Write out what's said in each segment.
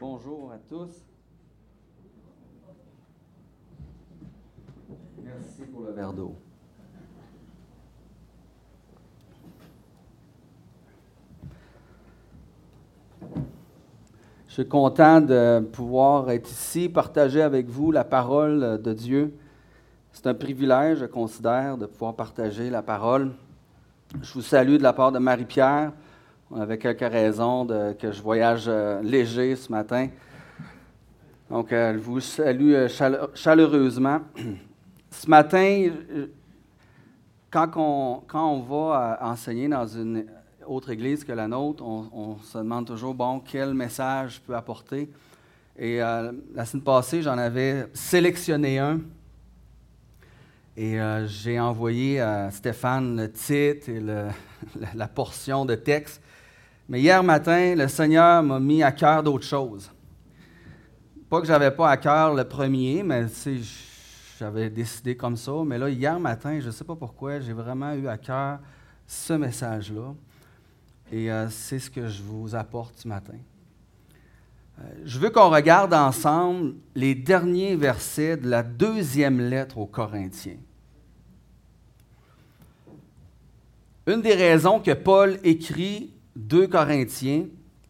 Bonjour à tous. Merci pour le verre d'eau. Je suis content de pouvoir être ici, partager avec vous la parole de Dieu. C'est un privilège, je considère, de pouvoir partager la parole. Je vous salue de la part de Marie-Pierre. On avait quelques raisons que je voyage euh, léger ce matin. Donc, elle vous salue euh, chaleureusement. Ce matin, euh, quand on, quand on va enseigner dans une autre église que la nôtre, on, se demande toujours, bon, quel message je peux apporter. Et la semaine passée, j'en avais sélectionné un. Et j'ai envoyé à Stéphane le titre et la portion de texte. Mais hier matin, le Seigneur m'a mis à cœur d'autres choses. Pas que je n'avais pas à cœur le premier, mais j'avais décidé comme ça. Mais là, hier matin, je ne sais pas pourquoi, j'ai vraiment eu à cœur ce message-là. Et euh, c'est ce que je vous apporte ce matin. Euh, je veux qu'on regarde ensemble les derniers versets de la deuxième lettre aux Corinthiens. Une des raisons que Paul écrit 2 Corinthiens,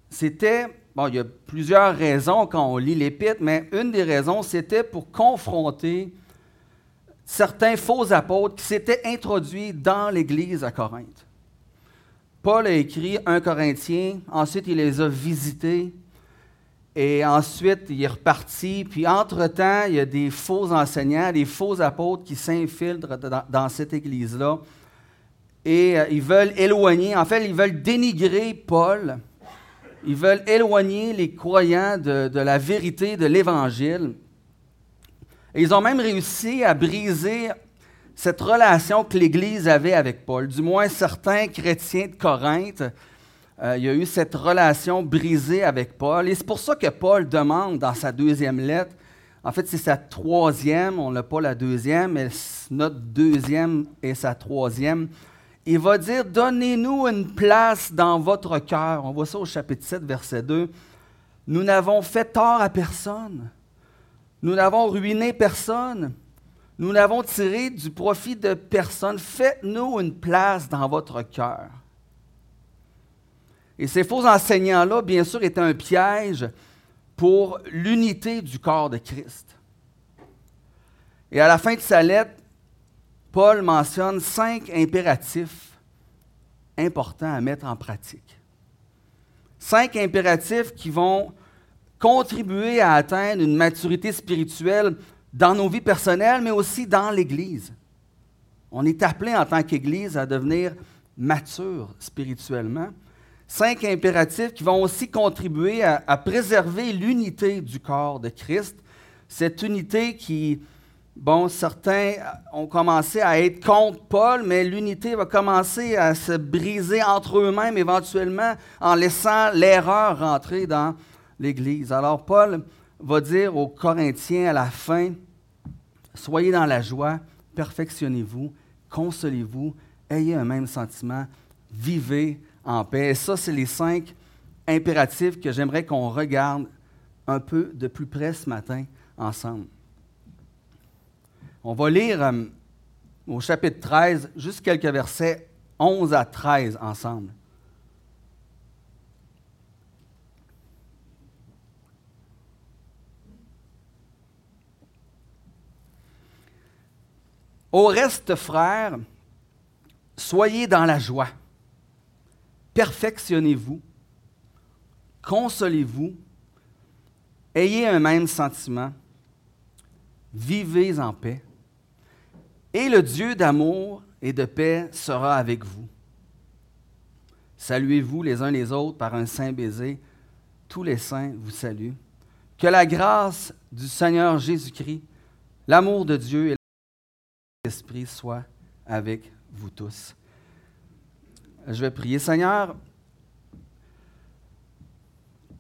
c'était, bon, il y a plusieurs raisons quand on lit l'épître, mais une des raisons, c'était pour confronter certains faux apôtres qui s'étaient introduits dans l'Église à Corinthe. Paul a écrit 1 Corinthiens, ensuite il les a visités, et ensuite il est reparti, puis entre-temps, il y a des faux enseignants, des faux apôtres qui s'infiltrent dans cette Église-là et euh, ils veulent éloigner, en fait, ils veulent dénigrer Paul. Ils veulent éloigner les croyants de, la vérité de l'Évangile. Et ils ont même réussi à briser cette relation que l'Église avait avec Paul. Du moins, certains chrétiens de Corinthe, euh, il y a eu cette relation brisée avec Paul. Et c'est pour ça que Paul demande dans sa deuxième lettre, en fait, c'est sa troisième, on n'a pas la deuxième, mais notre deuxième et sa troisième il va dire, donnez-nous une place dans votre cœur. On voit ça au chapitre 7, verset 2. Nous n'avons fait tort à personne. Nous n'avons ruiné personne. Nous n'avons tiré du profit de personne. Faites-nous une place dans votre cœur. Et ces faux enseignants-là, bien sûr, étaient un piège pour l'unité du corps de Christ. Et à la fin de sa lettre, Paul mentionne cinq impératifs importants à mettre en pratique. Cinq impératifs qui vont contribuer à atteindre une maturité spirituelle dans nos vies personnelles, mais aussi dans l'Église. On est appelé en tant qu'Église à devenir mature spirituellement. Cinq impératifs qui vont aussi contribuer à, à préserver l'unité du corps de Christ, cette unité qui, Bon, certains ont commencé à être contre Paul, mais l'unité va commencer à se briser entre eux-mêmes éventuellement en laissant l'erreur rentrer dans l'Église. Alors Paul va dire aux Corinthiens à la fin, soyez dans la joie, perfectionnez-vous, consolez-vous, ayez un même sentiment, vivez en paix. Et ça, c'est les cinq impératifs que j'aimerais qu'on regarde un peu de plus près ce matin ensemble. On va lire euh, au chapitre 13 juste quelques versets 11 à 13 ensemble. Au reste, frères, soyez dans la joie, perfectionnez-vous, consolez-vous, ayez un même sentiment, vivez en paix. Et le Dieu d'amour et de paix sera avec vous. Saluez-vous les uns les autres par un saint baiser. Tous les saints vous saluent. Que la grâce du Seigneur Jésus-Christ, l'amour de Dieu et l'Esprit soient avec vous tous. Je vais prier. Seigneur,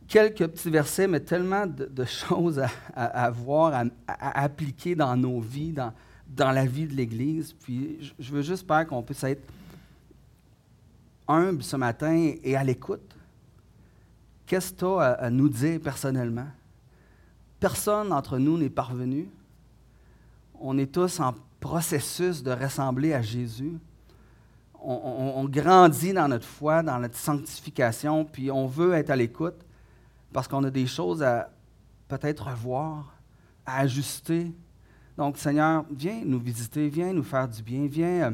quelques petits versets, mais tellement de, choses à, voir, à, à, appliquer dans nos vies, dans, dans la vie de l'Église. Puis je veux juste faire qu'on puisse être humble ce matin et à l'écoute. qu'est-ce que tu as à, nous dire personnellement? Personne d'entre nous n'est parvenu. On est tous en processus de ressembler à Jésus. On, grandit dans notre foi, dans notre sanctification, puis on veut être à l'écoute parce qu'on a des choses à peut-être revoir, à ajuster. Donc, Seigneur, viens nous visiter, viens nous faire du bien, viens euh,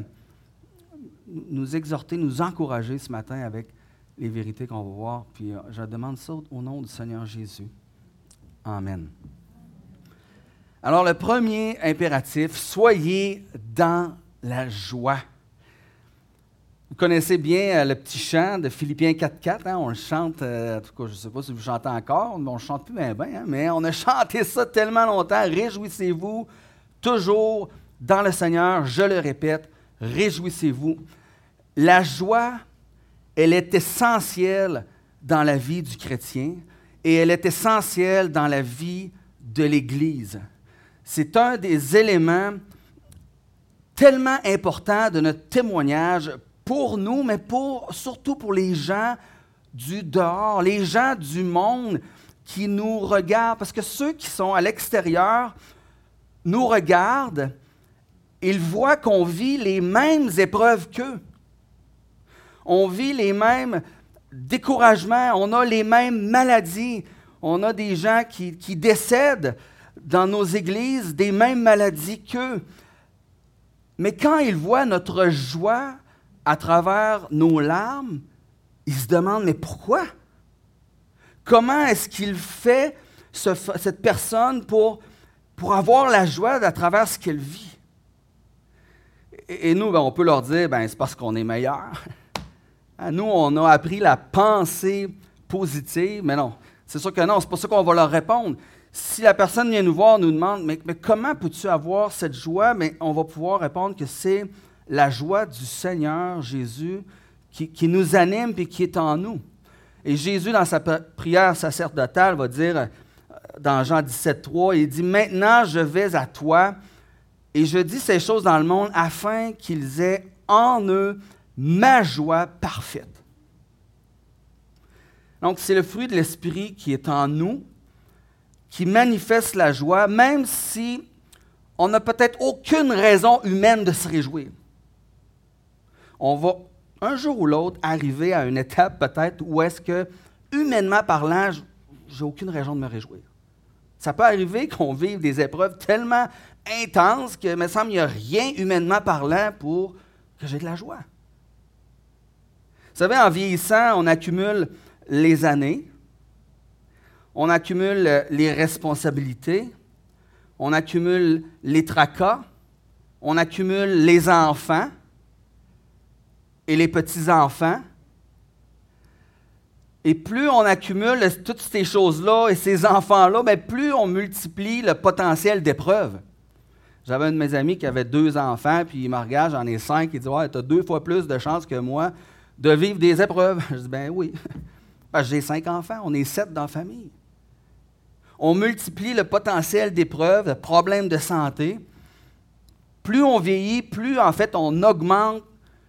nous exhorter, nous encourager ce matin avec les vérités qu'on va voir. Puis euh, je demande ça au nom du Seigneur Jésus. Amen. Alors le premier impératif, soyez dans la joie. Vous connaissez bien euh, le petit chant de Philippiens 4.4, hein? on le chante, en tout cas je ne sais pas si vous chantez encore, mais on ne chante plus bien hein? mais on a chanté ça tellement longtemps, réjouissez-vous toujours dans le Seigneur, je le répète, réjouissez-vous. La joie elle est essentielle dans la vie du chrétien et elle est essentielle dans la vie de l'Église. C'est un des éléments tellement importants de notre témoignage pour nous, mais pour, surtout pour les gens du dehors, les gens du monde qui nous regardent, parce que ceux qui sont à l'extérieur nous regardent, ils voient qu'on vit les mêmes épreuves qu'eux on vit les mêmes découragements, on a les mêmes maladies, on a des gens qui, décèdent dans nos églises des mêmes maladies qu'eux. Mais quand ils voient notre joie à travers nos larmes, ils se demandent, mais pourquoi? Comment est-ce qu'il fait cette personne pour, pour avoir la joie à travers ce qu'elle vit? Et, nous, ben, on peut leur dire, ben, c'est parce qu'on est meilleur. Ah, nous, on a appris la pensée positive, mais non, c'est sûr que non, c'est pas ça qu'on va leur répondre. Si la personne vient nous voir, nous demande, mais, comment peux-tu avoir cette joie? Mais on va pouvoir répondre que c'est la joie du Seigneur Jésus qui, nous anime et qui est en nous. Et Jésus, dans sa prière sacerdotale, va dire, dans Jean 17, 3, il dit, Maintenant je vais à toi et je dis ces choses dans le monde afin qu'ils aient en eux ma joie parfaite. Donc, c'est le fruit de l'Esprit qui est en nous, qui manifeste la joie, même si on n'a peut-être aucune raison humaine de se réjouir. On va un jour ou l'autre arriver à une étape peut-être où est-ce que, humainement parlant, j'ai aucune raison de me réjouir. Ça peut arriver qu'on vive des épreuves tellement intenses que, me semble, il n'y a rien humainement parlant pour que j'ai de la joie. Vous savez, en vieillissant, on accumule les années, on accumule les responsabilités, on accumule les tracas, on accumule les enfants et les petits-enfants. Et plus on accumule toutes ces choses-là et ces enfants-là, ben, plus on multiplie le potentiel d'épreuves. J'avais un de mes amis qui avait deux enfants, puis il me regarde, j'en ai cinq, il dit Ouais, tu as deux fois plus de chances que moi de vivre des épreuves. Je dis, ben oui. j'ai cinq enfants, on est sept dans la famille. On multiplie le potentiel d'épreuves, de problèmes de santé. Plus on vieillit, plus en fait on augmente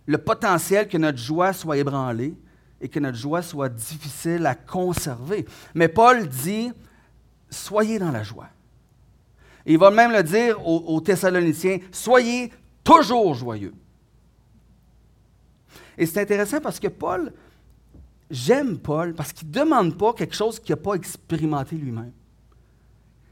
le potentiel que notre joie soit ébranlée et que notre joie soit difficile à conserver. Mais Paul dit, soyez dans la joie. il va même le dire aux Thessaloniciens, soyez toujours joyeux. Et c'est intéressant parce que Paul, j'aime Paul parce qu'il ne demande pas quelque chose qu'il n'a pas expérimenté lui-même.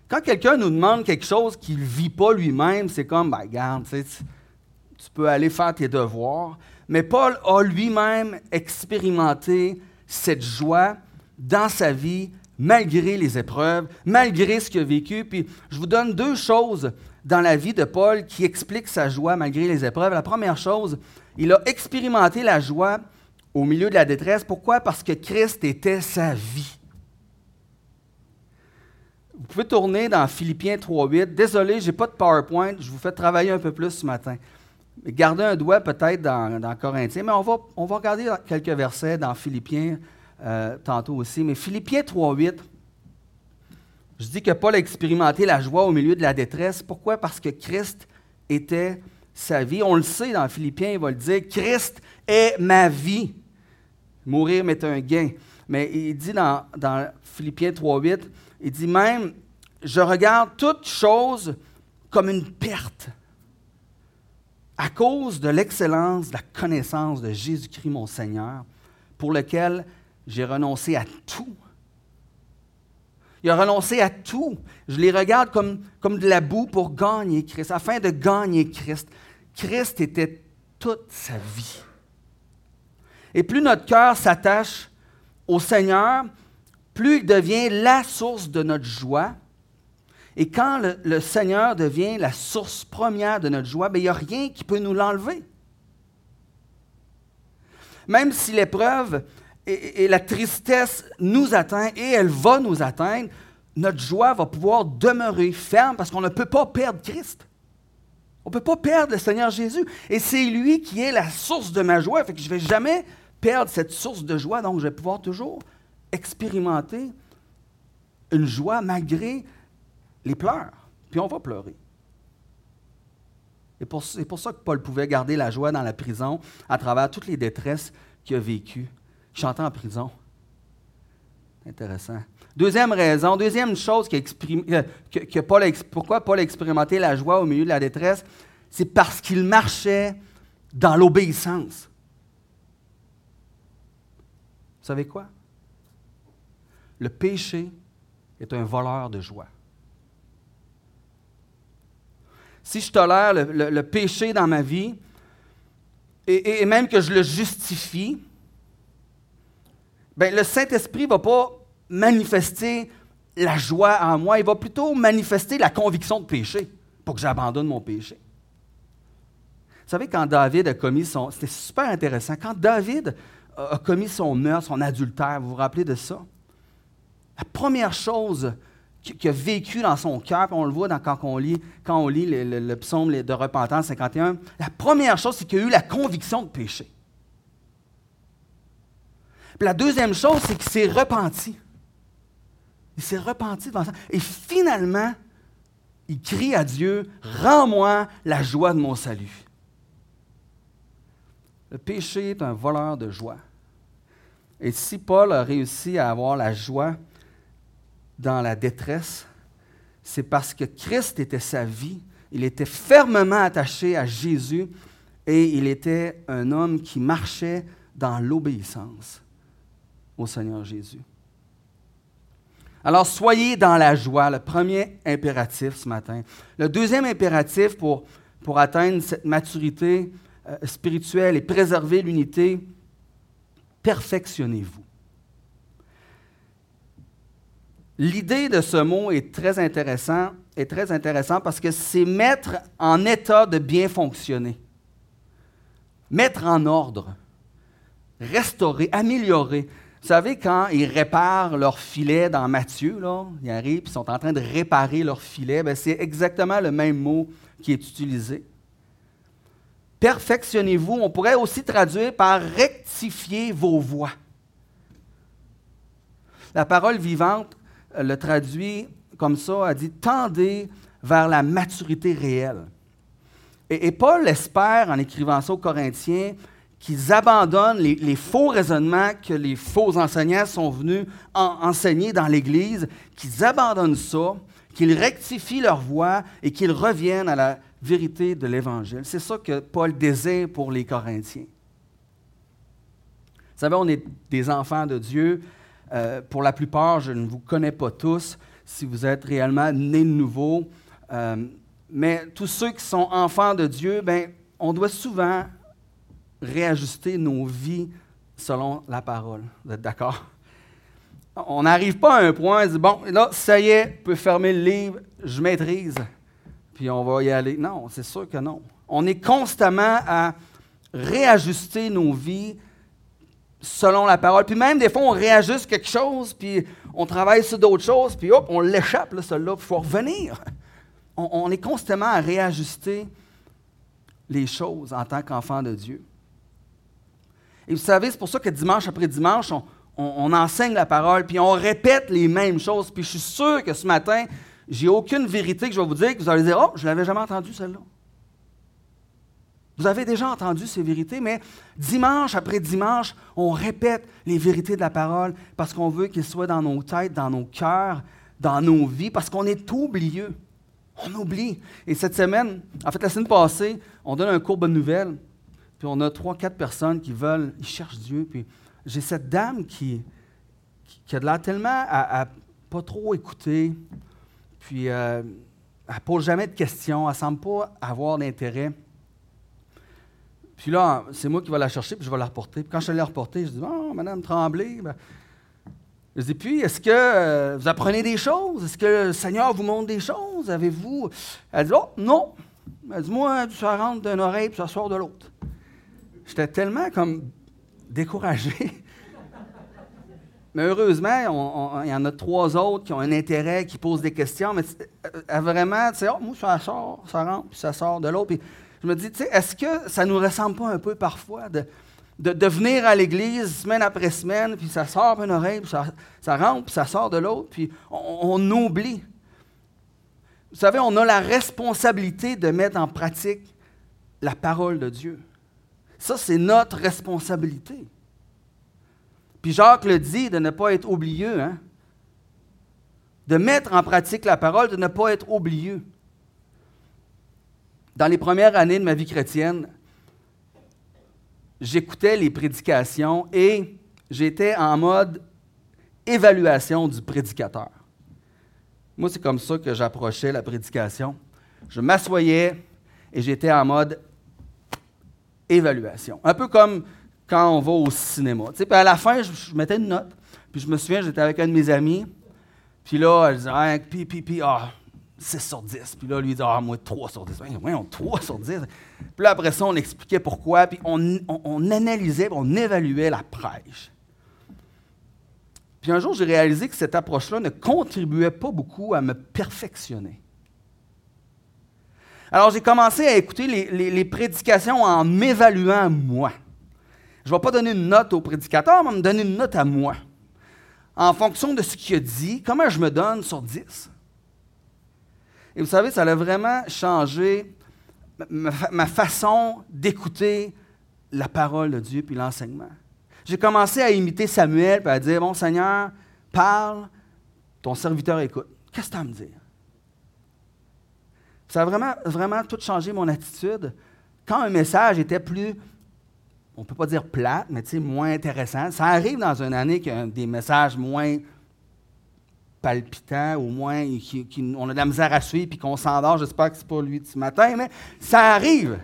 Quand quelqu'un nous demande quelque chose qu'il ne vit pas lui-même, c'est comme, ben, regarde, tu, tu peux aller faire tes devoirs. Mais Paul a lui-même expérimenté cette joie dans sa vie, malgré les épreuves, malgré ce qu'il a vécu. Puis je vous donne deux choses dans la vie de Paul qui expliquent sa joie malgré les épreuves. La première chose, il a expérimenté la joie au milieu de la détresse. Pourquoi? Parce que Christ était sa vie. Vous pouvez tourner dans Philippiens 3.8. Désolé, je n'ai pas de PowerPoint. Je vous fais travailler un peu plus ce matin. Gardez un doigt peut-être dans, dans Corinthiens, mais on va, on va regarder quelques versets dans Philippiens euh, tantôt aussi. Mais Philippiens 3.8, je dis que Paul a expérimenté la joie au milieu de la détresse. Pourquoi? Parce que Christ était sa vie. On le sait dans Philippiens, il va le dire, Christ est ma vie. Mourir m'est un gain. mais il dit dans, dans Philippiens 3.8, il dit même, je regarde toute chose comme une perte à cause de l'excellence de la connaissance de Jésus-Christ mon Seigneur, pour lequel j'ai renoncé à tout. Il a renoncé à tout. Je les regarde comme, comme de la boue pour gagner Christ, afin de gagner Christ. Christ était toute sa vie. Et plus notre cœur s'attache au Seigneur, plus il devient la source de notre joie. Et quand le, Seigneur devient la source première de notre joie, ben, il n'y a rien qui peut nous l'enlever. Même si l'épreuve et, la tristesse nous atteint et elle va nous atteindre, notre joie va pouvoir demeurer ferme parce qu'on ne peut pas perdre Christ. On ne peut pas perdre le Seigneur Jésus. Et c'est lui qui est la source de ma joie. Fait que je ne vais jamais perdre cette source de joie, donc je vais pouvoir toujours expérimenter une joie malgré les pleurs. Puis on va pleurer. Et c'est pour ça que Paul pouvait garder la joie dans la prison à travers toutes les détresses qu'il a vécues chantant en prison. Intéressant. Deuxième raison, deuxième chose euh, que, Paul pourquoi Paul a expérimenté la joie au milieu de la détresse, c'est parce qu'il marchait dans l'obéissance. Vous savez quoi? Le péché est un voleur de joie. Si je tolère le, péché dans ma vie, et même que je le justifie, ben, le Saint-Esprit ne va pas manifester la joie en moi, il va plutôt manifester la conviction de péché pour que j'abandonne mon péché. Vous savez, quand David a commis son... C'était super intéressant. Quand David a commis son meurtre, son adultère, vous vous rappelez de ça? La première chose qu'il a vécu dans son cœur, on le voit quand on lit, quand on lit le, le psaume de repentance 51, la première chose, c'est qu'il a eu la conviction de péché la deuxième chose, c'est qu'il s'est repenti. Il s'est repenti devant ça. Et finalement, il crie à Dieu, Rends-moi la joie de mon salut. Le péché est un voleur de joie. Et si Paul a réussi à avoir la joie dans la détresse, c'est parce que Christ était sa vie. Il était fermement attaché à Jésus et il était un homme qui marchait dans l'obéissance au Seigneur Jésus. Alors, soyez dans la joie, le premier impératif ce matin. Le deuxième impératif pour, atteindre cette maturité euh, spirituelle et préserver l'unité, perfectionnez-vous. L'idée de ce mot est très intéressant, est très intéressant parce que c'est mettre en état de bien fonctionner, mettre en ordre, restaurer, améliorer. Vous savez, quand ils réparent leur filet dans Matthieu, là, ils arrivent et sont en train de réparer leur filet, ben, c'est exactement le même mot qui est utilisé. Perfectionnez-vous, on pourrait aussi traduire par rectifier vos voies. La parole vivante le traduit comme ça, a dit tendez vers la maturité réelle. Et, Paul espère, en écrivant ça aux Corinthiens, qu'ils abandonnent les, faux raisonnements que les faux enseignants sont venus enseigner dans l'Église, qu'ils abandonnent ça, qu'ils rectifient leur voie et qu'ils reviennent à la vérité de l'Évangile. C'est ça que Paul désire pour les Corinthiens. Vous savez, on est des enfants de Dieu. Euh, pour la plupart, je ne vous connais pas tous si vous êtes réellement nés de nouveau. Euh, mais tous ceux qui sont enfants de Dieu, ben, on doit souvent réajuster nos vies selon la parole. Vous êtes d'accord? On n'arrive pas à un point, on dit, bon, là, ça y est, je peux fermer le livre, je maîtrise, puis on va y aller. Non, c'est sûr que non. On est constamment à réajuster nos vies selon la parole. Puis même des fois, on réajuste quelque chose, puis on travaille sur d'autres choses, puis hop, on l'échappe, là, celui-là, il faut revenir. on est constamment à réajuster les choses en tant qu'enfant de Dieu. Et vous savez, c'est pour ça que dimanche après dimanche, on, enseigne la parole, puis on répète les mêmes choses. Puis je suis sûr que ce matin, j'ai aucune vérité que je vais vous dire, que vous allez dire, oh, je ne l'avais jamais entendu celle-là. Vous avez déjà entendu ces vérités, mais dimanche après dimanche, on répète les vérités de la parole parce qu'on veut qu'elles soient dans nos têtes, dans nos cœurs, dans nos vies, parce qu'on est oublieux. On oublie. Et cette semaine, en fait, la semaine passée, on donne un cours Bonne Nouvelle, puis on a trois, quatre personnes qui veulent, ils cherchent Dieu, puis j'ai cette dame qui, qui, a de l'air tellement à, pas trop écouter, puis euh, elle pose jamais de questions, elle semble pas avoir d'intérêt. Puis là, c'est moi qui vais la chercher, puis je vais la reporter. Puis quand je l'ai reportée, je dis Oh, Madame Tremblay. Ben, je dis Puis, est-ce que euh, vous apprenez des choses? Est-ce que le Seigneur vous montre des choses? Avez-vous Elle dit Oh, non. Elle dit Moi, ça rentre d'une oreille, puis ça sort de l'autre. J'étais tellement comme découragé. Mais heureusement, il y en a trois autres qui ont un intérêt, qui posent des questions. Mais euh, vraiment, tu sais, oh, moi, ça sort, ça rentre, puis ça sort de l'autre. Je me dis, tu sais, est-ce que ça nous ressemble pas un peu parfois de, de, venir à l'église semaine après semaine, puis ça sort une oreille, puis ça, rentre, puis ça sort de l'autre, puis on, oublie. Vous savez, on a la responsabilité de mettre en pratique la parole de Dieu. Ça, c'est notre responsabilité. Puis Jacques le dit de ne pas être oublieux, hein? de mettre en pratique la parole, de ne pas être oublieux dans les premières années de ma vie chrétienne, j'écoutais les prédications et j'étais en mode évaluation du prédicateur. Moi, c'est comme ça que j'approchais la prédication. Je m'assoyais et j'étais en mode évaluation. Un peu comme quand on va au cinéma. à la fin, je, mettais une note. Puis je me souviens, j'étais avec un de mes amis. Puis là, je disais, ah, puis, puis, puis, ah, 6 sur 10. Puis là, lui, il dit Ah, moi, 3 sur 10. Oui, on 3 sur 10. Puis là, après ça, on expliquait pourquoi. Puis on, on, analysait, on évaluait la prêche. Puis un jour, j'ai réalisé que cette approche-là ne contribuait pas beaucoup à me perfectionner. Alors, j'ai commencé à écouter les, les, prédications en m'évaluant moi. Je ne vais pas donner une note au prédicateur, mais me donner une note à moi. En fonction de ce qu'il a dit, comment je me donne sur 10? Et vous savez, ça a vraiment changé ma, façon d'écouter la parole de Dieu puis l'enseignement. J'ai commencé à imiter Samuel et à dire Bon Seigneur, parle, ton serviteur écoute. Qu'est-ce que tu as à me dire? Ça a vraiment, vraiment tout changé mon attitude. Quand un message était plus, on ne peut pas dire plate, mais moins intéressant, ça arrive dans une année qu'il y a des messages moins palpitant, au moins on a de la misère à suivre puis qu'on s'endort. J'espère que ce n'est pas lui ce matin, mais ça arrive.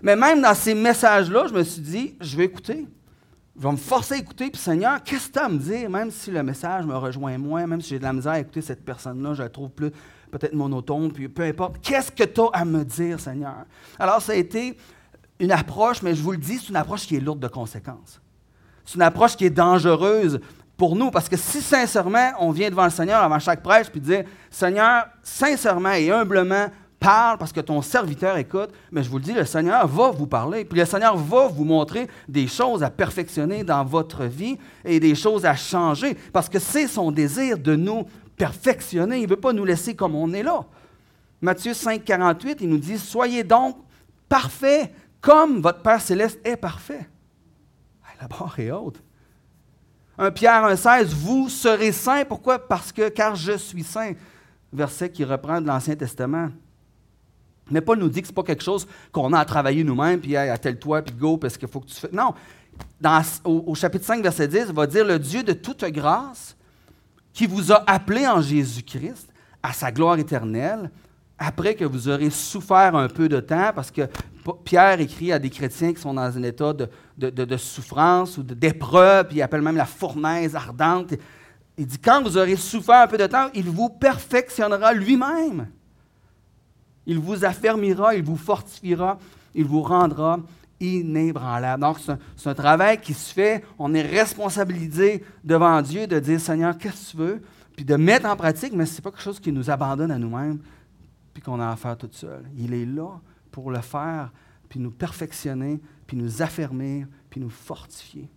Mais même dans ces messages-là, je me suis dit, je vais écouter. Je vais me forcer à écouter. Puis Seigneur, qu'est-ce que tu as à me dire, même si le message me rejoint moins, même si j'ai de la misère à écouter cette personne-là, je la trouve plus peut-être monotone, puis peu importe. Qu'est-ce que tu as à me dire, Seigneur? Alors, ça a été une approche, mais je vous le dis, c'est une approche qui est lourde de conséquences. C'est une approche qui est dangereuse pour nous. Parce que si sincèrement, on vient devant le Seigneur avant chaque prêche puis dire Seigneur, sincèrement et humblement, parle parce que ton serviteur écoute, mais je vous le dis, le Seigneur va vous parler. Puis le Seigneur va vous montrer des choses à perfectionner dans votre vie et des choses à changer. Parce que c'est son désir de nous perfectionner. Il ne veut pas nous laisser comme on est là. Matthieu 5, 48, il nous dit Soyez donc parfaits comme votre Père céleste est parfait. La barre est haute. 1 Pierre 1,16, vous serez saints. Pourquoi? Parce que, car je suis saint. Verset qui reprend de l'Ancien Testament. Mais Paul nous dit que ce n'est pas quelque chose qu'on a à travailler nous-mêmes, puis à tel toi, puis go, parce qu'il faut que tu fais. Non. Dans, au, chapitre 5, verset 10, il va dire Le Dieu de toute grâce, qui vous a appelé en Jésus-Christ à sa gloire éternelle, après que vous aurez souffert un peu de temps, parce que Pierre écrit à des chrétiens qui sont dans un état de, souffrance ou d'épreuve, puis il appelle même la fournaise ardente. Il dit, quand vous aurez souffert un peu de temps, il vous perfectionnera lui-même. Il vous affermira, il vous fortifiera, il vous rendra inébranlable. Donc, c'est un, travail qui se fait. On est responsabilisé devant Dieu de dire, Seigneur, qu'est-ce que tu veux? Puis de mettre en pratique, mais ce n'est pas quelque chose qui nous abandonne à nous-mêmes, puis qu'on a à faire tout seul. Il est là pour le faire, puis nous perfectionner, puis nous affermir, puis nous fortifier.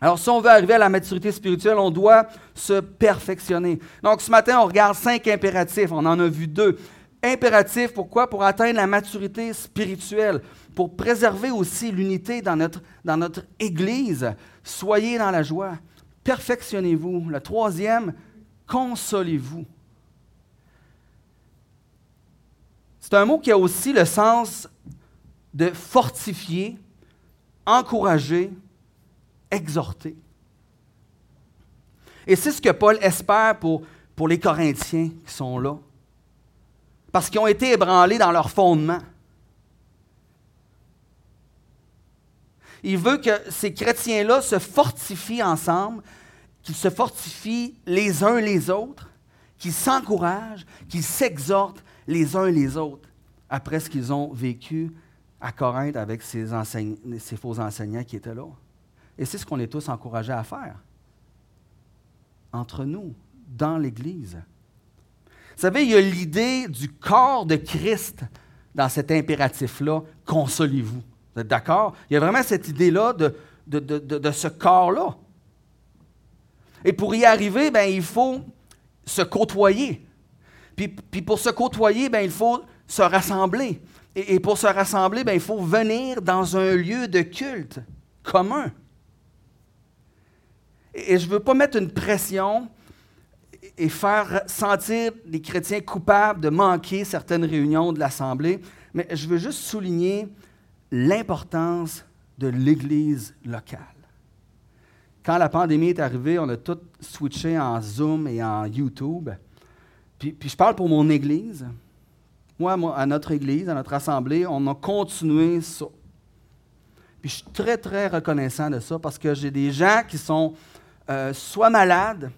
Alors, si on veut arriver à la maturité spirituelle, on doit se perfectionner. Donc, ce matin, on regarde cinq impératifs. On en a vu deux. Impératif, pourquoi? Pour atteindre la maturité spirituelle, pour préserver aussi l'unité dans notre, dans notre Église. Soyez dans la joie. Perfectionnez-vous. Le troisième, consolez-vous. C'est un mot qui a aussi le sens de fortifier, encourager, exhorter. Et c'est ce que Paul espère pour, les Corinthiens qui sont là. Parce qu'ils ont été ébranlés dans leur fondement. Il veut que ces chrétiens-là se fortifient ensemble, qu'ils se fortifient les uns les autres, qu'ils s'encouragent, qu'ils s'exhortent les uns les autres après ce qu'ils ont vécu à Corinthe avec ces, faux enseignants qui étaient là. Et c'est ce qu'on est tous encouragés à faire. Entre nous, dans l'Église. Vous savez, il y a l'idée du corps de Christ dans cet impératif-là, consolez-vous. Vous êtes d'accord? Il y a vraiment cette idée-là de, de, ce corps-là. Et pour y arriver, ben, il faut se côtoyer. Puis, puis pour se côtoyer, ben, il faut se rassembler. Et, pour se rassembler, ben, il faut venir dans un lieu de culte commun. Et, je ne veux pas mettre une pression et faire sentir les chrétiens coupables de manquer certaines réunions de l'Assemblée, mais je veux juste souligner l'importance de l'Église locale. Quand la pandémie est arrivée, on a tout switché en Zoom et en YouTube. Puis, je parle pour mon Église. Moi, moi, à notre Église, à notre Assemblée, on a continué ça. Puis je suis très, très reconnaissant de ça parce que j'ai des gens qui sont euh, soit malades,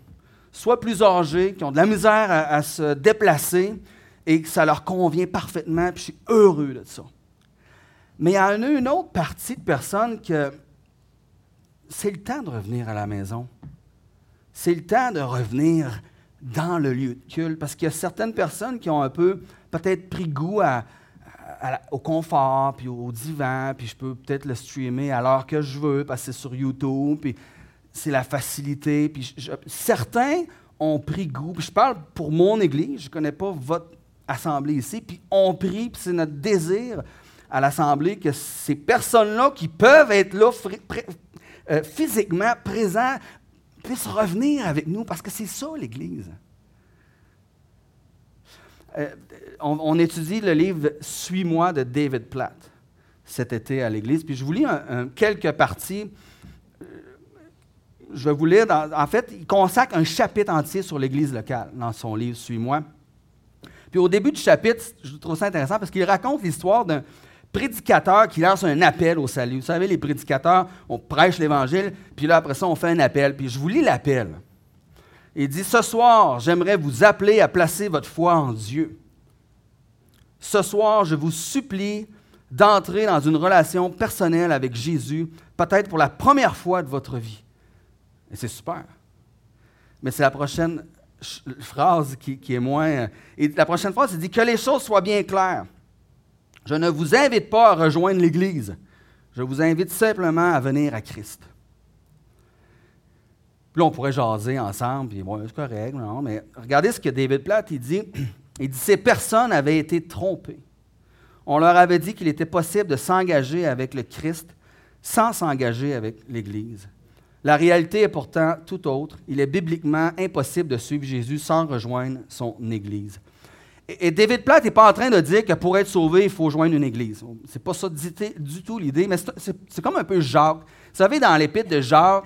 soit plus âgés, qui ont de la misère à, se déplacer et que ça leur convient parfaitement, puis je suis heureux de ça. Mais il y a une autre partie de personnes que c'est le temps de revenir à la maison. C'est le temps de revenir dans le lieu de culte, parce qu'il y a certaines personnes qui ont un peu peut-être pris goût au confort, puis au divan, puis je peux peut-être le streamer à l'heure que je veux, parce que c'est sur YouTube, puis c'est la facilité. Puis certains ont pris goût. Puis je parle pour mon Église, je ne connais pas votre assemblée ici, puis ont pris, puis c'est notre désir à l'assemblée que ces personnes-là qui peuvent être là euh, physiquement présents puissent revenir avec nous, parce que c'est ça l'Église. Euh, on, étudie le livre Suis-moi de David Platt cet été à l'Église, puis je vous lis quelques parties je vais vous lire, en fait, il consacre un chapitre entier sur l'Église locale dans son livre Suis-moi. Puis au début du chapitre, je trouve ça intéressant parce qu'il raconte l'histoire d'un prédicateur qui lance un appel au salut. Vous savez, les prédicateurs, on prêche l'Évangile, puis là, après ça, on fait un appel. Puis je vous lis l'appel. Il dit, Ce soir, j'aimerais vous appeler à placer votre foi en Dieu. Ce soir, je vous supplie d'entrer dans une relation personnelle avec Jésus, peut-être pour la première fois de votre vie. Et c'est super. Mais c'est la prochaine phrase qui, est moins. Et la prochaine phrase, c'est dit que les choses soient bien claires. Je ne vous invite pas à rejoindre l'Église. Je vous invite simplement à venir à Christ. Puis là, on pourrait jaser ensemble, puis bon, c'est correct, non, mais regardez ce que David Platt dit. Il dit Ces personnes avaient été trompées. On leur avait dit qu'il était possible de s'engager avec le Christ sans s'engager avec l'Église. La réalité est pourtant tout autre. Il est bibliquement impossible de suivre Jésus sans rejoindre son Église. Et, David Platt n'est pas en train de dire que pour être sauvé, il faut joindre une Église. C'est pas ça du, tout l'idée, mais c'est comme un peu Jacques. Vous savez, dans l'épître de Jacques,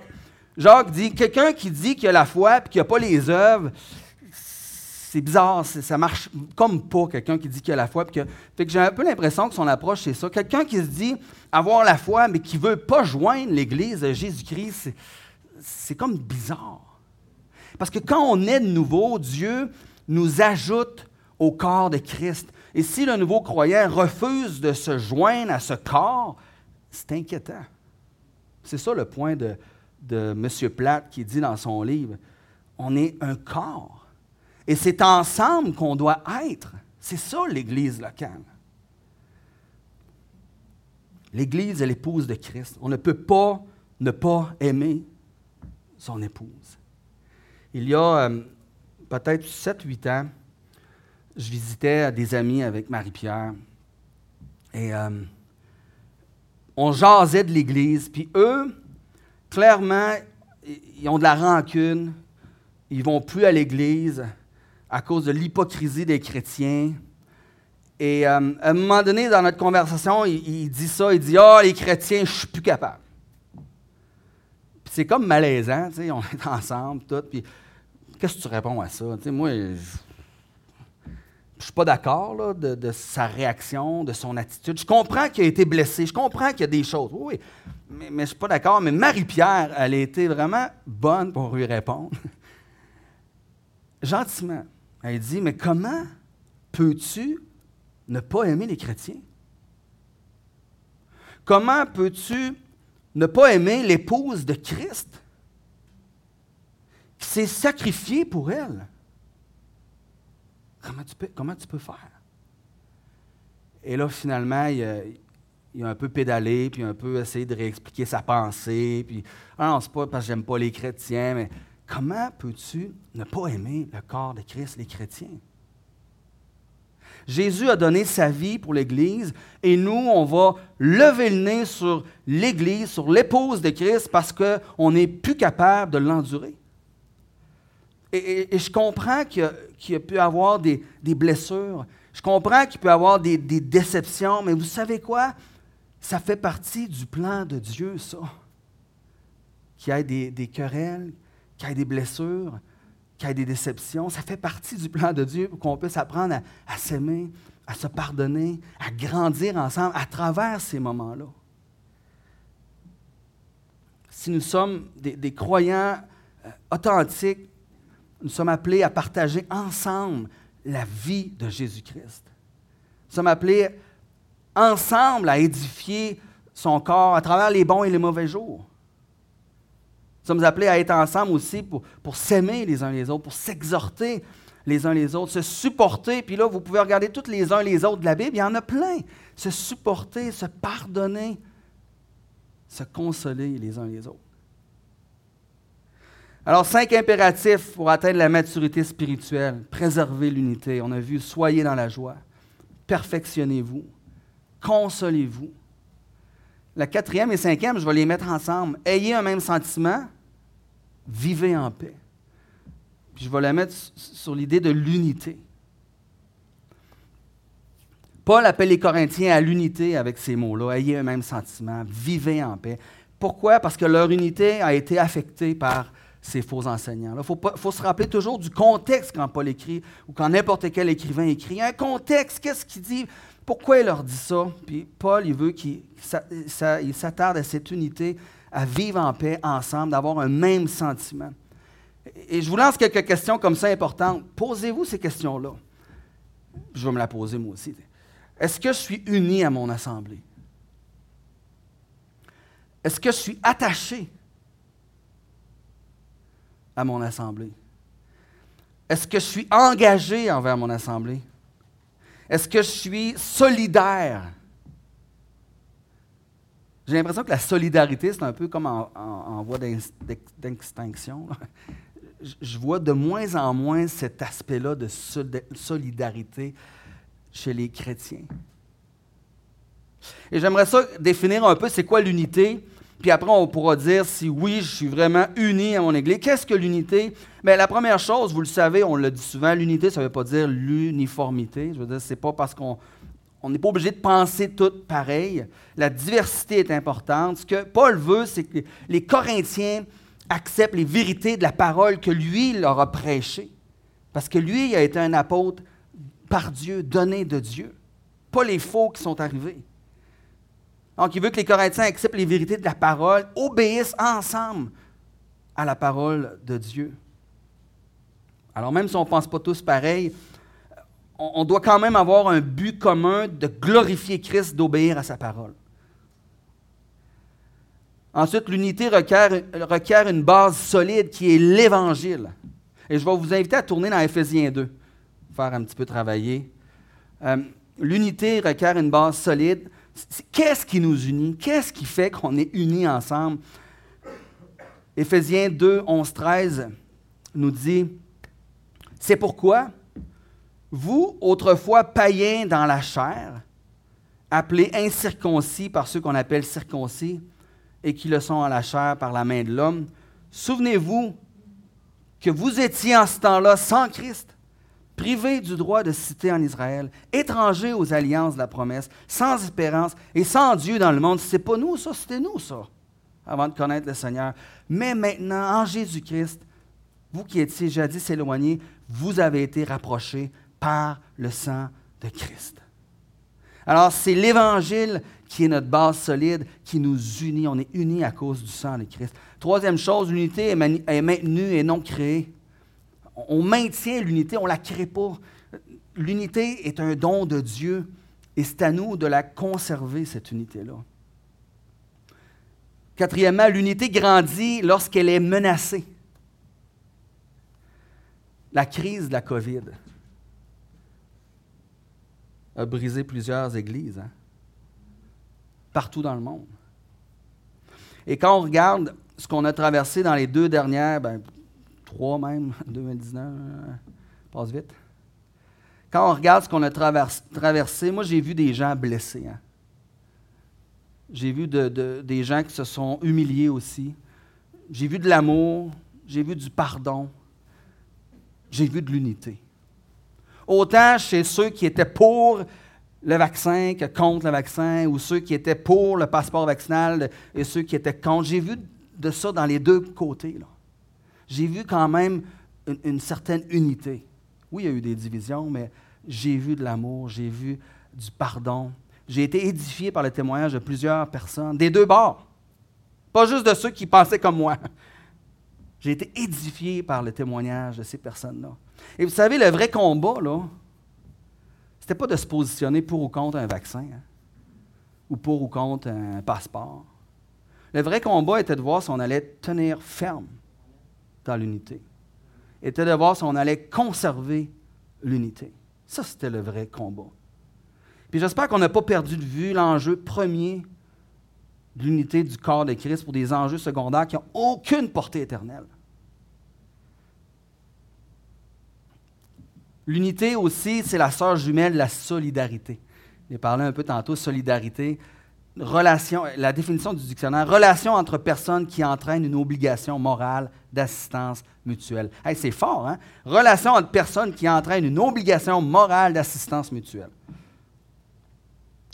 Jacques dit quelqu'un qui dit qu'il a la foi et qu'il n'a pas les œuvres, c'est bizarre, ça marche comme pas quelqu'un qui dit qu'il a la foi. que, fait que j'ai un peu l'impression que son approche, c'est ça. Quelqu'un qui se dit avoir la foi, mais qui ne veut pas joindre l'Église de Jésus-Christ, c'est comme bizarre. Parce que quand on est de nouveau, Dieu nous ajoute au corps de Christ. Et si le nouveau croyant refuse de se joindre à ce corps, c'est inquiétant. C'est ça le point de, M. Platt qui dit dans son livre. On est un corps. Et c'est ensemble qu'on doit être. C'est ça l'Église locale. L'Église est l'épouse de Christ. On ne peut pas ne pas aimer son épouse. Il y a euh, peut-être 7-8 ans, je visitais des amis avec Marie-Pierre. Et euh, on jasait de l'Église. Puis eux, clairement, ils ont de la rancune. Ils vont plus à l'Église à cause de l'hypocrisie des chrétiens. Et euh, à un moment donné, dans notre conversation, il, dit ça, il dit « Ah, oh, les chrétiens, je suis plus capable. » c'est comme malaisant, tu sais, on est ensemble, tout, puis qu'est-ce que tu réponds à ça? Tu sais, moi, je ne suis pas d'accord de, sa réaction, de son attitude. Je comprends qu'il a été blessé, je comprends qu'il y a des choses, oui, mais, mais je ne suis pas d'accord. Mais Marie-Pierre, elle a été vraiment bonne pour lui répondre. Gentiment, elle dit, mais comment peux-tu ne pas aimer les chrétiens? Comment peux-tu ne pas aimer l'épouse de Christ qui s'est sacrifiée pour elle? Comment tu peux, faire? Et là, finalement, il a, un peu pédalé, puis un peu essayé de réexpliquer sa pensée. Puis, ah non, c'est pas parce que j'aime pas les chrétiens, mais comment peux-tu ne pas aimer le corps de Christ, les chrétiens? Jésus a donné sa vie pour l'Église et nous, on va lever le nez sur l'Église, sur l'épouse de Christ parce qu'on n'est plus capable de l'endurer. Et, je comprends qu'il y, a pu y avoir des, blessures. Je comprends qu'il peut y avoir des, déceptions, mais vous savez quoi? Ça fait partie du plan de Dieu, ça. Qu'il y ait des, des querelles, qu'il y ait des blessures, qu'il y ait des déceptions. Ça fait partie du plan de Dieu pour qu'on puisse apprendre à, s'aimer, à se pardonner, à grandir ensemble à travers ces moments-là. Si nous sommes des, croyants euh, authentiques, nous sommes appelés à partager ensemble la vie de Jésus-Christ. Nous sommes appelés ensemble à édifier son corps à travers les bons et les mauvais jours. Nous sommes appelés à être ensemble aussi pour, s'aimer les uns les autres, pour s'exhorter les uns les autres, se supporter. Puis là, vous pouvez regarder tous les uns les autres de la Bible, il y en a plein. Se supporter, se pardonner, se consoler les uns les autres. Alors, cinq impératifs pour atteindre la maturité spirituelle. Préserver l'unité. On a vu, soyez dans la joie. Perfectionnez-vous. Consolez-vous. La quatrième et cinquième, je vais les mettre ensemble. Ayez un même sentiment vivez en paix. Puis je vais la mettre sur l'idée de l'unité. Paul appelle les Corinthiens à l'unité avec ces mots-là. Ayez un même sentiment, vivez en paix. Pourquoi? Parce que leur unité a été affectée par ces faux enseignants. Il faut, faut, se rappeler toujours du contexte quand Paul écrit ou quand n'importe quel écrivain écrit. Un contexte, qu'est-ce qu'il dit? Pourquoi il leur dit ça? Puis Paul, il veut qu'il s'attarde à cette unité à vivre en paix ensemble, d'avoir un même sentiment. Et je vous lance quelques questions comme ça importantes. Posez-vous ces questions-là. Je vais me la poser moi aussi. Est-ce que je suis uni à mon assemblée? Est-ce que je suis attaché à mon assemblée? Est-ce que je suis engagé envers mon assemblée? Est-ce que je suis solidaire? J'ai l'impression que la solidarité, c'est un peu comme en, voie d'extinction. Je vois de moins en moins cet aspect-là de solidarité chez les chrétiens. Et j'aimerais ça définir un peu c'est quoi l'unité, puis après on pourra dire si oui, je suis vraiment uni à mon Église. Qu'est-ce que l'unité? Bien, la première chose, vous le savez, on le dit souvent, l'unité, ça ne veut pas dire l'uniformité. Je veux dire, c'est pas parce qu'on on n'est pas obligé de penser tout pareil. La diversité est importante. Ce que Paul veut, c'est que les Corinthiens acceptent les vérités de la parole que lui leur a prêchée. Parce que lui a été un apôtre par Dieu, donné de Dieu. Pas les faux qui sont arrivés. Donc, il veut que les Corinthiens acceptent les vérités de la parole, obéissent ensemble à la parole de Dieu. Alors, même si on ne pense pas tous pareil, on, doit quand même avoir un but commun de glorifier Christ, d'obéir à sa parole. Ensuite, l'unité requiert, une base solide qui est l'Évangile. Et je vais vous inviter à tourner dans Éphésiens 2, faire un petit peu travailler. Euh, l'unité requiert une base solide. Qu'est-ce qui nous unit? Qu'est-ce qui fait qu'on est unis ensemble? Éphésiens 2, 11, 13 nous dit, c'est pourquoi Vous, autrefois païens dans la chair, appelés incirconcis par ceux qu'on appelle circoncis, et qui le sont en la chair par la main de l'homme, souvenez-vous que vous étiez en ce temps-là sans Christ, privés du droit de citer en Israël, étrangers aux alliances de la promesse, sans espérance et sans Dieu dans le monde. C'est pas nous, ça, c'était nous, ça, avant de connaître le Seigneur. Mais maintenant, en Jésus-Christ, vous qui étiez jadis éloignés, vous avez été rapprochés par le sang de Christ. Alors, c'est l'Évangile qui est notre base solide, qui nous unit. On est unis à cause du sang de Christ. Troisième chose, l'unité est maintenue et non créée. On maintient l'unité, on ne la crée pas. L'unité est un don de Dieu et c'est à nous de la conserver, cette unité-là. Quatrièmement, l'unité grandit lorsqu'elle est menacée. La crise de la COVID a brisé plusieurs églises, hein, partout dans le monde. Et quand on regarde ce qu'on a traversé dans les deux dernières, ben, trois même, 2019, euh, passe vite. Quand on regarde ce qu'on a traversé, moi j'ai vu des gens blessés. Hein. J'ai vu des gens qui se sont humiliés aussi. J'ai vu de l'amour, j'ai vu du pardon, j'ai vu de l'unité. Autant chez ceux qui étaient pour le vaccin que contre le vaccin, ou ceux qui étaient pour le passeport vaccinal et ceux qui étaient contre. J'ai vu de ça dans les deux côtés. J'ai vu quand même une, certaine unité. Oui, il y a eu des divisions, mais j'ai vu de l'amour, j'ai vu du pardon. J'ai été édifié par le témoignage de plusieurs personnes, des deux bords. Pas juste de ceux qui pensaient comme moi. J'ai été édifié par le témoignage de ces personnes-là. Et vous savez, le vrai combat, là, c'était pas de se positionner pour ou contre un vaccin, hein, ou pour ou contre un passeport. Le vrai combat était de voir si on allait tenir ferme dans l'unité. Était de voir si on allait conserver l'unité. Ça, c'était le vrai combat. Puis j'espère qu'on n'a pas perdu de vue l'enjeu premier de l'unité du corps de Christ pour des enjeux secondaires qui n'ont aucune portée éternelle. L'unité aussi, c'est la sœur jumelle de la solidarité. J'ai parlé un peu tantôt, solidarité. Relation, la définition du dictionnaire, relation entre personnes qui entraînent une obligation morale d'assistance mutuelle. c'est fort, hein? Relation entre personnes qui entraînent une obligation morale d'assistance mutuelle.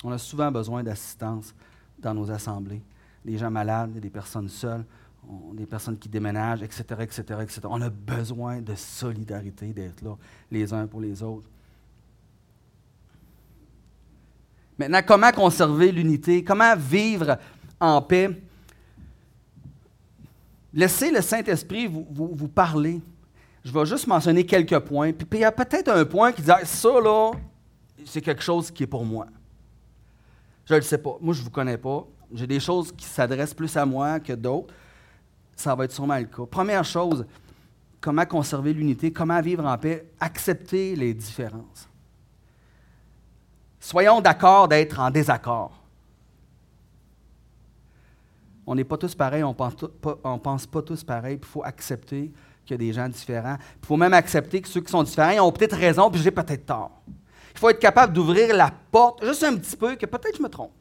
On a souvent besoin d'assistance dans nos assemblées. Des gens malades, des personnes seules des personnes qui déménagent, etc., etc., etc. On a besoin de solidarité, d'être là les uns pour les autres. Maintenant, comment conserver l'unité? Comment vivre en paix? Laissez le Saint-Esprit vous, parler. Je vais juste mentionner quelques points. Puis, il y a peut-être un point qui dit ah, ça, là, c'est quelque chose qui est pour moi. Je ne le sais pas. Moi, je ne vous connais pas. J'ai des choses qui s'adressent plus à moi que d'autres ça va être sûrement le cas. Première chose, comment conserver l'unité, comment vivre en paix, accepter les différences. Soyons d'accord d'être en désaccord. On n'est pas tous pareils, on ne pense pas tous pareil, il faut accepter qu'il y a des gens différents. Il faut même accepter que ceux qui sont différents ont peut-être raison, puis j'ai peut-être tort. Il faut être capable d'ouvrir la porte, juste un petit peu, que peut-être je me trompe.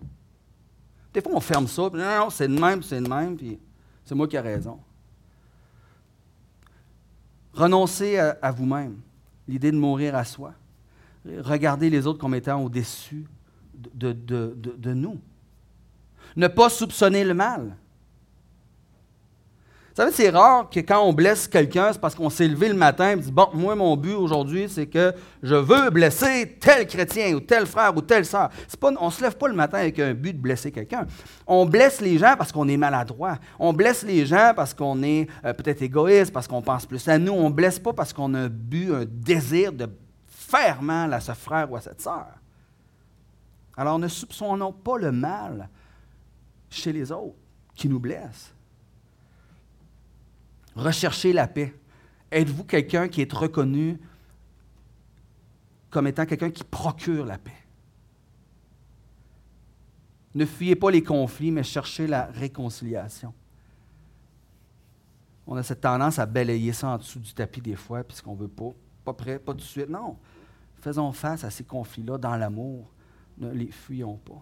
Des fois, on ferme ça, puis non, non, c'est le même, c'est le même, puis c'est moi qui ai raison. Renoncez à, vous-même, l'idée de mourir à soi. Regardez les autres comme étant au-dessus de, de nous. Ne pas soupçonner le mal. Vous savez, c'est rare que quand on blesse quelqu'un, c'est parce qu'on s'est levé le matin et dit Bon, moi, mon but aujourd'hui, c'est que je veux blesser tel chrétien ou tel frère ou telle sœur. on ne se lève pas le matin avec un but de blesser quelqu'un. On blesse les gens parce qu'on est maladroit. On blesse les gens parce qu'on est euh, peut-être égoïste, parce qu'on pense plus à nous. On ne blesse pas parce qu'on a un but, un désir de faire mal à ce frère ou à cette sœur. Alors ne soupçonnons pas le mal chez les autres qui nous blessent. Recherchez la paix. Êtes-vous quelqu'un qui est reconnu comme étant quelqu'un qui procure la paix? Ne fuyez pas les conflits, mais cherchez la réconciliation. On a cette tendance à balayer ça en dessous du tapis des fois, puisqu'on ne veut pas. Pas prêt, pas tout de suite. Non. Faisons face à ces conflits-là dans l'amour. Ne les fuyons pas.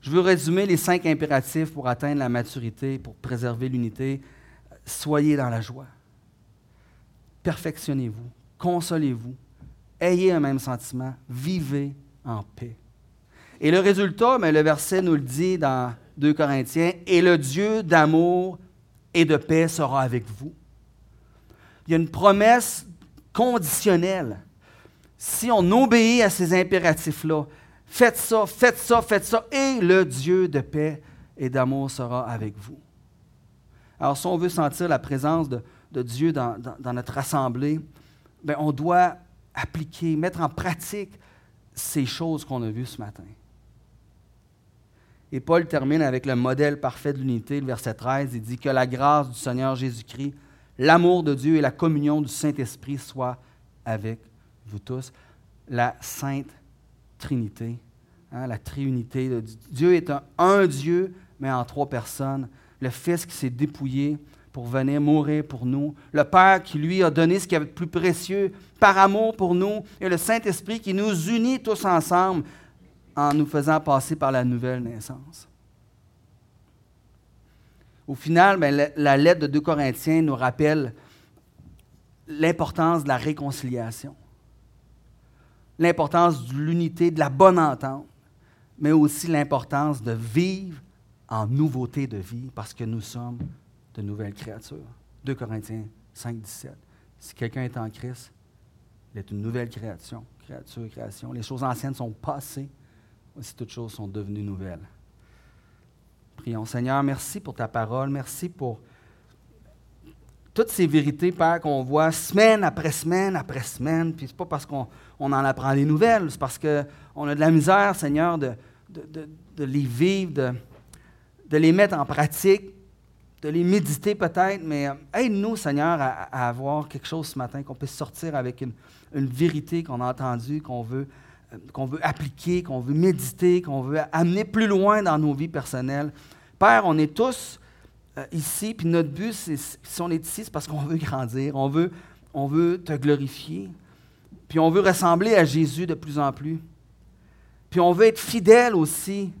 Je veux résumer les cinq impératifs pour atteindre la maturité, pour préserver l'unité. Soyez dans la joie. Perfectionnez-vous. Consolez-vous. Ayez un même sentiment. Vivez en paix. Et le résultat, mais le verset nous le dit dans 2 Corinthiens, et le Dieu d'amour et de paix sera avec vous. Il y a une promesse conditionnelle. Si on obéit à ces impératifs-là, faites ça, faites ça, faites ça, et le Dieu de paix et d'amour sera avec vous. Alors, si on veut sentir la présence de, Dieu dans, notre assemblée, bien, on doit appliquer, mettre en pratique ces choses qu'on a vues ce matin. Et Paul termine avec le modèle parfait de l'unité, le verset 13. Il dit que la grâce du Seigneur Jésus-Christ, l'amour de Dieu et la communion du Saint-Esprit soient avec vous tous. La Sainte Trinité, hein, la Triunité. De Dieu est un, un Dieu, mais en trois personnes. Le Fils qui s'est dépouillé pour venir mourir pour nous. Le Père qui, lui, a donné ce qu'il y avait de plus précieux par amour pour nous. Et le Saint-Esprit qui nous unit tous ensemble en nous faisant passer par la nouvelle naissance. Au final, ben, la lettre de 2 Corinthiens nous rappelle l'importance de la réconciliation, l'importance de l'unité, de la bonne entente, mais aussi l'importance de vivre en nouveauté de vie parce que nous sommes de nouvelles créatures. 2 Corinthiens 5, 17. Si quelqu'un est en Christ, il est une nouvelle création, créature, création. Les choses anciennes sont passées si toutes choses sont devenues nouvelles. Prions. Seigneur, merci pour ta parole. Merci pour toutes ces vérités, Père, qu'on voit semaine après semaine après semaine. Puis c'est pas parce qu'on en apprend des nouvelles, c'est parce qu'on a de la misère, Seigneur, de, de, les vivre, de, de les mettre en pratique, de les méditer peut-être, mais euh, aide-nous, Seigneur, à, avoir quelque chose ce matin, qu'on puisse sortir avec une, une vérité qu'on a entendue, qu'on veut euh, qu'on veut appliquer, qu'on veut méditer, qu'on veut amener plus loin dans nos vies personnelles. Père, on est tous ici, puis notre but, si on est ici, c'est parce qu'on veut grandir, on veut, te glorifier, puis on veut ressembler à Jésus de plus en plus. Puis on veut être fidèle aussi,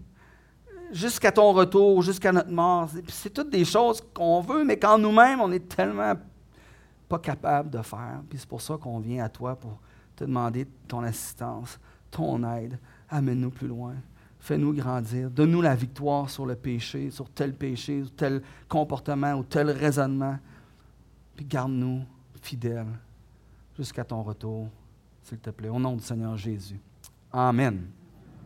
jusqu'à ton retour, jusqu'à notre mort. C'est toutes des choses qu'on veut, mais quand nous-mêmes, on est tellement pas capable de faire. Puis c'est pour ça qu'on vient à toi pour te demander ton assistance ton aide. Amène-nous plus loin. Fais-nous grandir. Donne-nous la victoire sur le péché, sur tel péché, ou tel comportement, ou tel raisonnement. Puis garde-nous fidèles jusqu'à ton retour, s'il te plaît. Au nom du Seigneur Jésus. Amen.